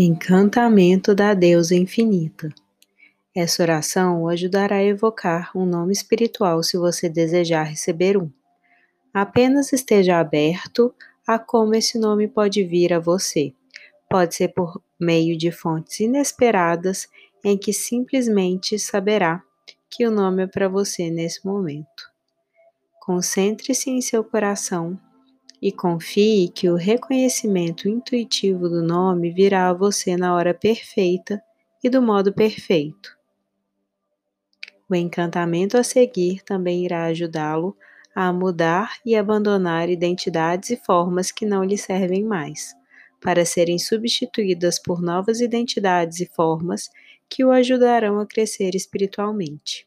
Encantamento da Deusa Infinita. Essa oração o ajudará a evocar um nome espiritual se você desejar receber um. Apenas esteja aberto a como esse nome pode vir a você. Pode ser por meio de fontes inesperadas em que simplesmente saberá que o nome é para você nesse momento. Concentre-se em seu coração e confie que o reconhecimento intuitivo do nome virá a você na hora perfeita e do modo perfeito. O encantamento a seguir também irá ajudá-lo a mudar e abandonar identidades e formas que não lhe servem mais, para serem substituídas por novas identidades e formas que o ajudarão a crescer espiritualmente.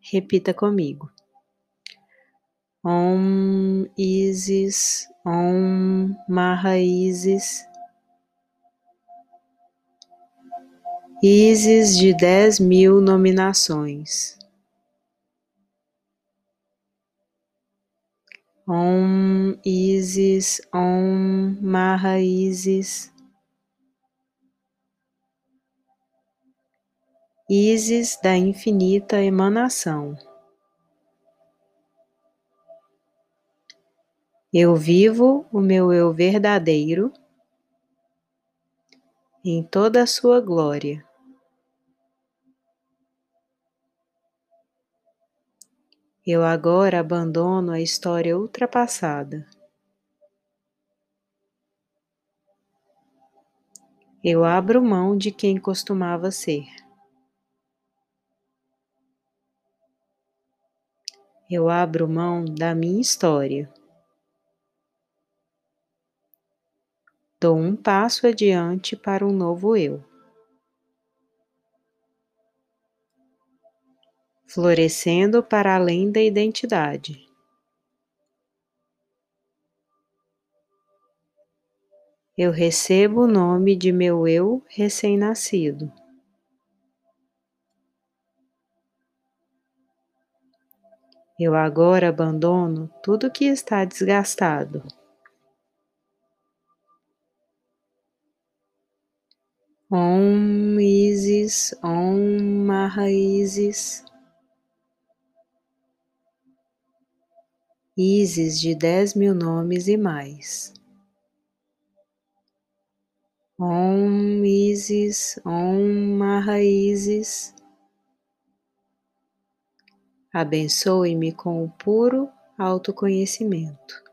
Repita comigo. Om Isis, Om Maha Isis. Isis de dez mil nominações. Om Isis, Om Maha Isis. Isis da infinita emanação. Eu vivo o meu eu verdadeiro em toda a sua glória. Eu agora abandono a história ultrapassada. Eu abro mão de quem costumava ser. Eu abro mão da minha história. Dou um passo adiante para um novo eu. Florescendo para além da identidade. Eu recebo o nome de meu eu recém-nascido. Eu agora abandono tudo que está desgastado. Om Isis, Om Maha Isis. Isis de dez mil nomes e mais. Om Isis, Om Maha. Abençoe-me com o puro autoconhecimento.